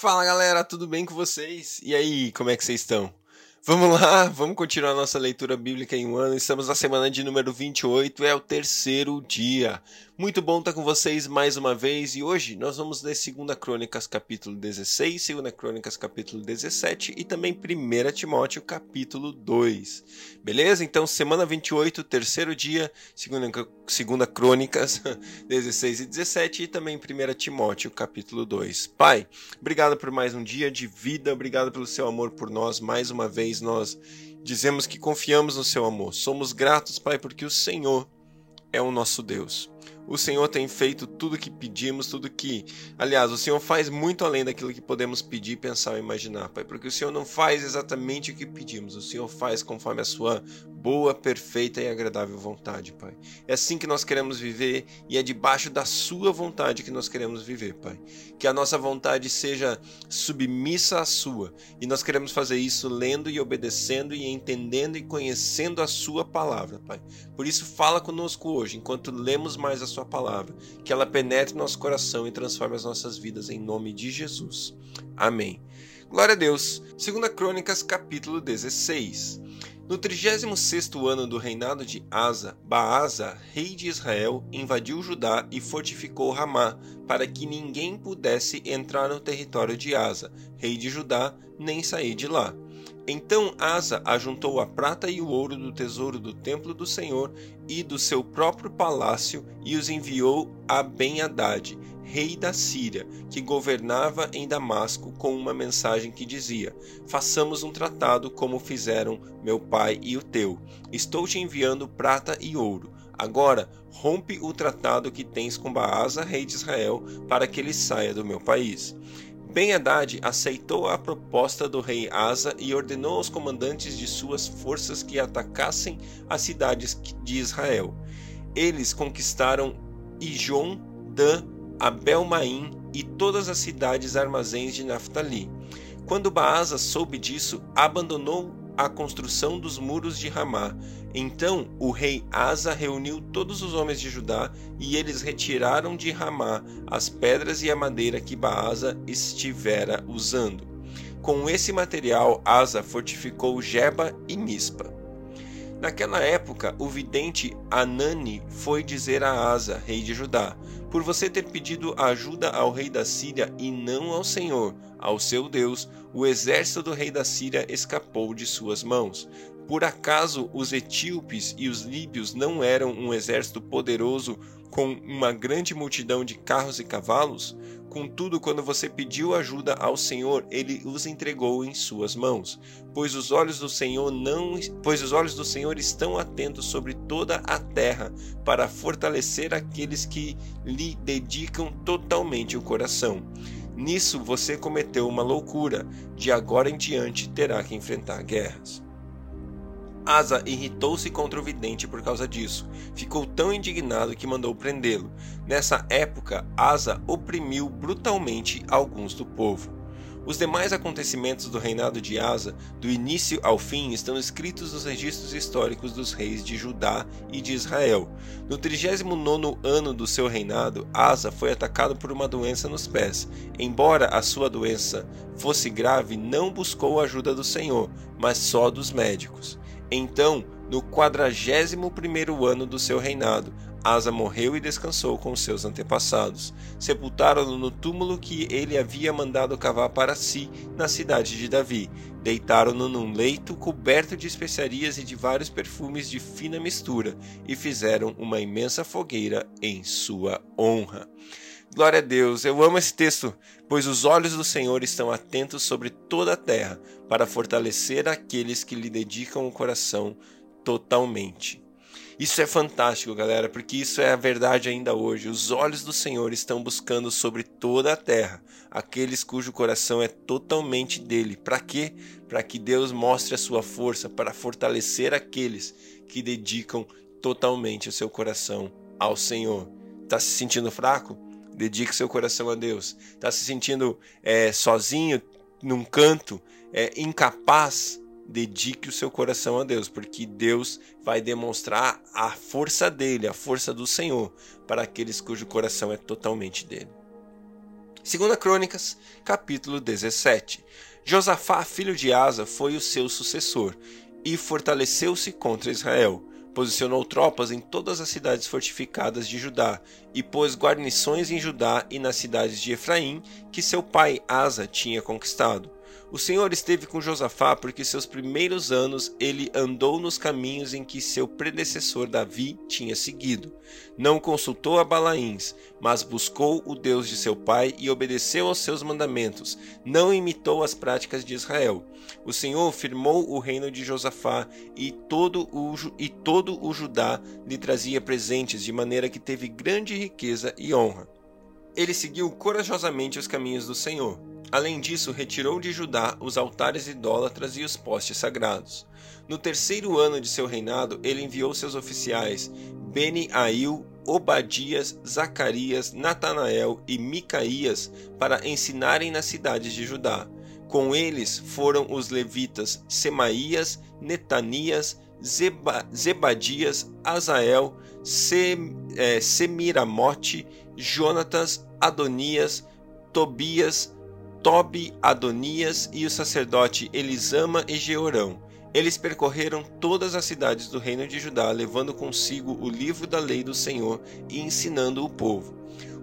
Fala galera, tudo bem com vocês? E aí, como é que vocês estão? Vamos lá, vamos continuar nossa leitura bíblica em um ano. Estamos na semana de número 28, é o terceiro dia. Muito bom estar com vocês mais uma vez e hoje nós vamos ler 2 Crônicas capítulo 16, 2 Crônicas capítulo 17 e também 1 Timóteo capítulo 2. Beleza? Então, semana 28, terceiro dia, 2 Crônicas 16 e 17 e também 1 Timóteo capítulo 2. Pai, obrigado por mais um dia de vida, obrigado pelo seu amor por nós mais uma vez. Nós dizemos que confiamos no seu amor. Somos gratos, Pai, porque o Senhor é o nosso Deus. O Senhor tem feito tudo que pedimos, tudo que. Aliás, o Senhor faz muito além daquilo que podemos pedir, pensar ou imaginar, Pai, porque o Senhor não faz exatamente o que pedimos, o Senhor faz conforme a sua boa, perfeita e agradável vontade, Pai. É assim que nós queremos viver e é debaixo da Sua vontade que nós queremos viver, Pai. Que a nossa vontade seja submissa à Sua e nós queremos fazer isso lendo e obedecendo e entendendo e conhecendo a Sua palavra, Pai. Por isso, fala conosco hoje, enquanto lemos mais a Sua palavra, que ela penetre no nosso coração e transforme as nossas vidas em nome de Jesus. Amém. Glória a Deus. Segunda Crônicas, capítulo 16. No 36 ano do reinado de Asa, Baasa, rei de Israel, invadiu Judá e fortificou Ramá, para que ninguém pudesse entrar no território de Asa, rei de Judá, nem sair de lá. Então Asa ajuntou a prata e o ouro do tesouro do templo do Senhor e do seu próprio palácio e os enviou a Ben-Hadad, rei da Síria, que governava em Damasco, com uma mensagem que dizia: Façamos um tratado como fizeram meu pai e o teu. Estou te enviando prata e ouro. Agora, rompe o tratado que tens com Baasa, rei de Israel, para que ele saia do meu país. Ben-Hadad aceitou a proposta do rei Asa e ordenou aos comandantes de suas forças que atacassem as cidades de Israel. Eles conquistaram Ijon, Dan, Abel-Maim e todas as cidades armazéns de Naftali. Quando Baasa soube disso, abandonou a construção dos muros de Ramá. Então o rei Asa reuniu todos os homens de Judá e eles retiraram de Ramá as pedras e a madeira que Baasa estivera usando. Com esse material, Asa fortificou Jeba e Mispa. Naquela época, o vidente Anani foi dizer a Asa, rei de Judá: Por você ter pedido ajuda ao rei da Síria e não ao Senhor, ao seu Deus, o exército do rei da Síria escapou de suas mãos. Por acaso os etíopes e os líbios não eram um exército poderoso com uma grande multidão de carros e cavalos? Contudo, quando você pediu ajuda ao Senhor, ele os entregou em suas mãos, pois os olhos do Senhor não, pois os olhos do Senhor estão atentos sobre toda a terra, para fortalecer aqueles que lhe dedicam totalmente o coração. Nisso você cometeu uma loucura, de agora em diante terá que enfrentar guerras. Asa irritou-se contra o vidente por causa disso. Ficou tão indignado que mandou prendê-lo. Nessa época, Asa oprimiu brutalmente alguns do povo. Os demais acontecimentos do reinado de Asa, do início ao fim, estão escritos nos registros históricos dos reis de Judá e de Israel. No 39 ano do seu reinado, Asa foi atacado por uma doença nos pés. Embora a sua doença fosse grave, não buscou a ajuda do Senhor, mas só dos médicos. Então, no quadragésimo primeiro ano do seu reinado, Asa morreu e descansou com seus antepassados. Sepultaram-no no túmulo que ele havia mandado cavar para si na cidade de Davi. Deitaram-no num leito coberto de especiarias e de vários perfumes de fina mistura e fizeram uma imensa fogueira em sua honra. Glória a Deus, eu amo esse texto, pois os olhos do Senhor estão atentos sobre toda a terra, para fortalecer aqueles que lhe dedicam o coração totalmente. Isso é fantástico, galera, porque isso é a verdade ainda hoje. Os olhos do Senhor estão buscando sobre toda a terra aqueles cujo coração é totalmente dele. Para quê? Para que Deus mostre a sua força, para fortalecer aqueles que dedicam totalmente o seu coração ao Senhor. Está se sentindo fraco? dedique seu coração a Deus. Está se sentindo é, sozinho num canto, é, incapaz, dedique o seu coração a Deus, porque Deus vai demonstrar a força dele, a força do Senhor, para aqueles cujo coração é totalmente dele. Segunda Crônicas, capítulo 17. Josafá, filho de Asa, foi o seu sucessor e fortaleceu-se contra Israel. Posicionou tropas em todas as cidades fortificadas de Judá e pôs guarnições em Judá e nas cidades de Efraim que seu pai Asa tinha conquistado. O Senhor esteve com Josafá porque seus primeiros anos ele andou nos caminhos em que seu predecessor Davi tinha seguido. Não consultou a Balaíns, mas buscou o Deus de seu pai e obedeceu aos seus mandamentos. Não imitou as práticas de Israel. O Senhor firmou o reino de Josafá e todo o, e todo o Judá lhe trazia presentes, de maneira que teve grande riqueza e honra. Ele seguiu corajosamente os caminhos do Senhor Além disso, retirou de Judá os altares idólatras e os postes sagrados. No terceiro ano de seu reinado, ele enviou seus oficiais Beni-Ail, Obadias, Zacarias, Natanael e Micaías para ensinarem nas cidades de Judá. Com eles foram os levitas Semaías, Netanias, Zeba, Zebadias, Azael, Sem, é, Semiramote, Jonatas, Adonias, Tobias, Tobi, Adonias e o sacerdote Elisama e Jeorão. Eles percorreram todas as cidades do reino de Judá, levando consigo o livro da lei do Senhor e ensinando o povo.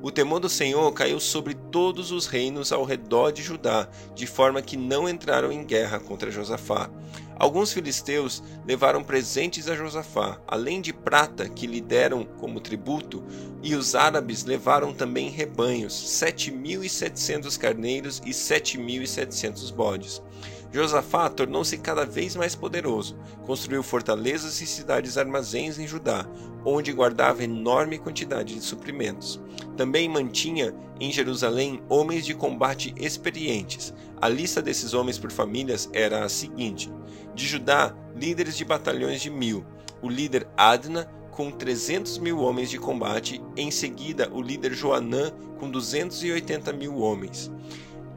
O temor do Senhor caiu sobre todos os reinos ao redor de Judá, de forma que não entraram em guerra contra Josafá. Alguns filisteus levaram presentes a Josafá, além de prata que lhe deram como tributo, e os árabes levaram também rebanhos, sete mil e setecentos carneiros e sete mil e setecentos bodes. Josafá tornou-se cada vez mais poderoso, construiu fortalezas e cidades armazéns em Judá, onde guardava enorme quantidade de suprimentos. Também mantinha em Jerusalém homens de combate experientes. A lista desses homens por famílias era a seguinte: de Judá, líderes de batalhões de mil, o líder Adna com 300 mil homens de combate, em seguida o líder Joanã com 280 mil homens.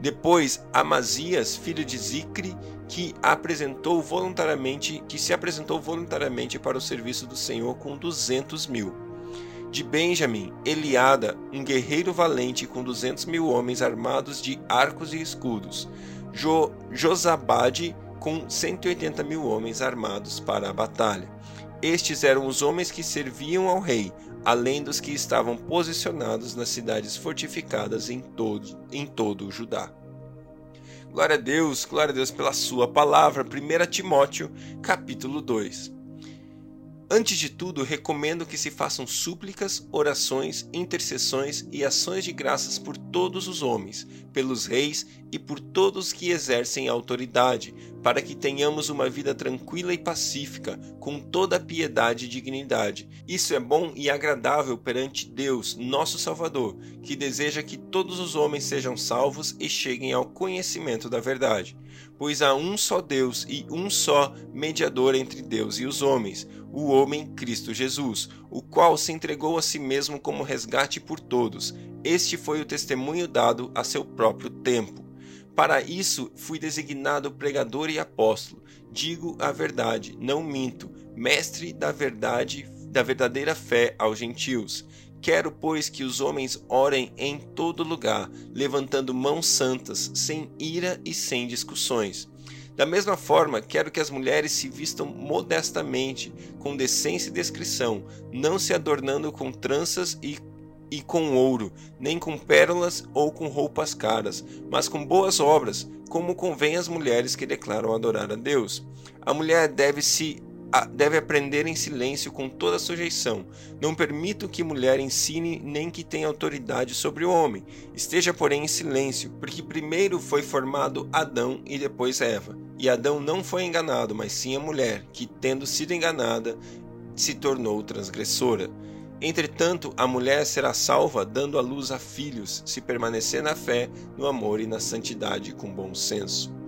Depois, Amazias, filho de Zicre, que apresentou voluntariamente, que se apresentou voluntariamente para o serviço do Senhor com 200 mil. De Benjamim, Eliada, um guerreiro valente com 200 mil homens armados de arcos e escudos. Jo, Josabade, com 180 mil homens armados para a batalha. Estes eram os homens que serviam ao rei, além dos que estavam posicionados nas cidades fortificadas em todo, em todo o Judá. Glória a Deus, glória a Deus pela sua palavra. 1 Timóteo, capítulo 2. Antes de tudo, recomendo que se façam súplicas, orações, intercessões e ações de graças por todos os homens, pelos reis e por todos que exercem autoridade, para que tenhamos uma vida tranquila e pacífica, com toda piedade e dignidade. Isso é bom e agradável perante Deus, nosso Salvador, que deseja que todos os homens sejam salvos e cheguem ao conhecimento da verdade. Pois há um só Deus e um só mediador entre Deus e os homens o homem Cristo Jesus, o qual se entregou a si mesmo como resgate por todos. Este foi o testemunho dado a seu próprio tempo. Para isso fui designado pregador e apóstolo. Digo a verdade, não minto, mestre da verdade, da verdadeira fé aos gentios. Quero, pois, que os homens orem em todo lugar, levantando mãos santas, sem ira e sem discussões da mesma forma, quero que as mulheres se vistam modestamente, com decência e descrição, não se adornando com tranças e e com ouro, nem com pérolas ou com roupas caras, mas com boas obras, como convém às mulheres que declaram adorar a Deus. A mulher deve se deve aprender em silêncio com toda sujeição. Não permito que mulher ensine nem que tenha autoridade sobre o homem. Esteja, porém, em silêncio, porque primeiro foi formado Adão e depois Eva. E Adão não foi enganado, mas sim a mulher, que, tendo sido enganada, se tornou transgressora. Entretanto, a mulher será salva dando à luz a filhos, se permanecer na fé, no amor e na santidade com bom senso.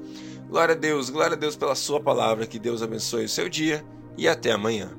Glória a Deus, glória a Deus pela Sua palavra, que Deus abençoe o seu dia e até amanhã.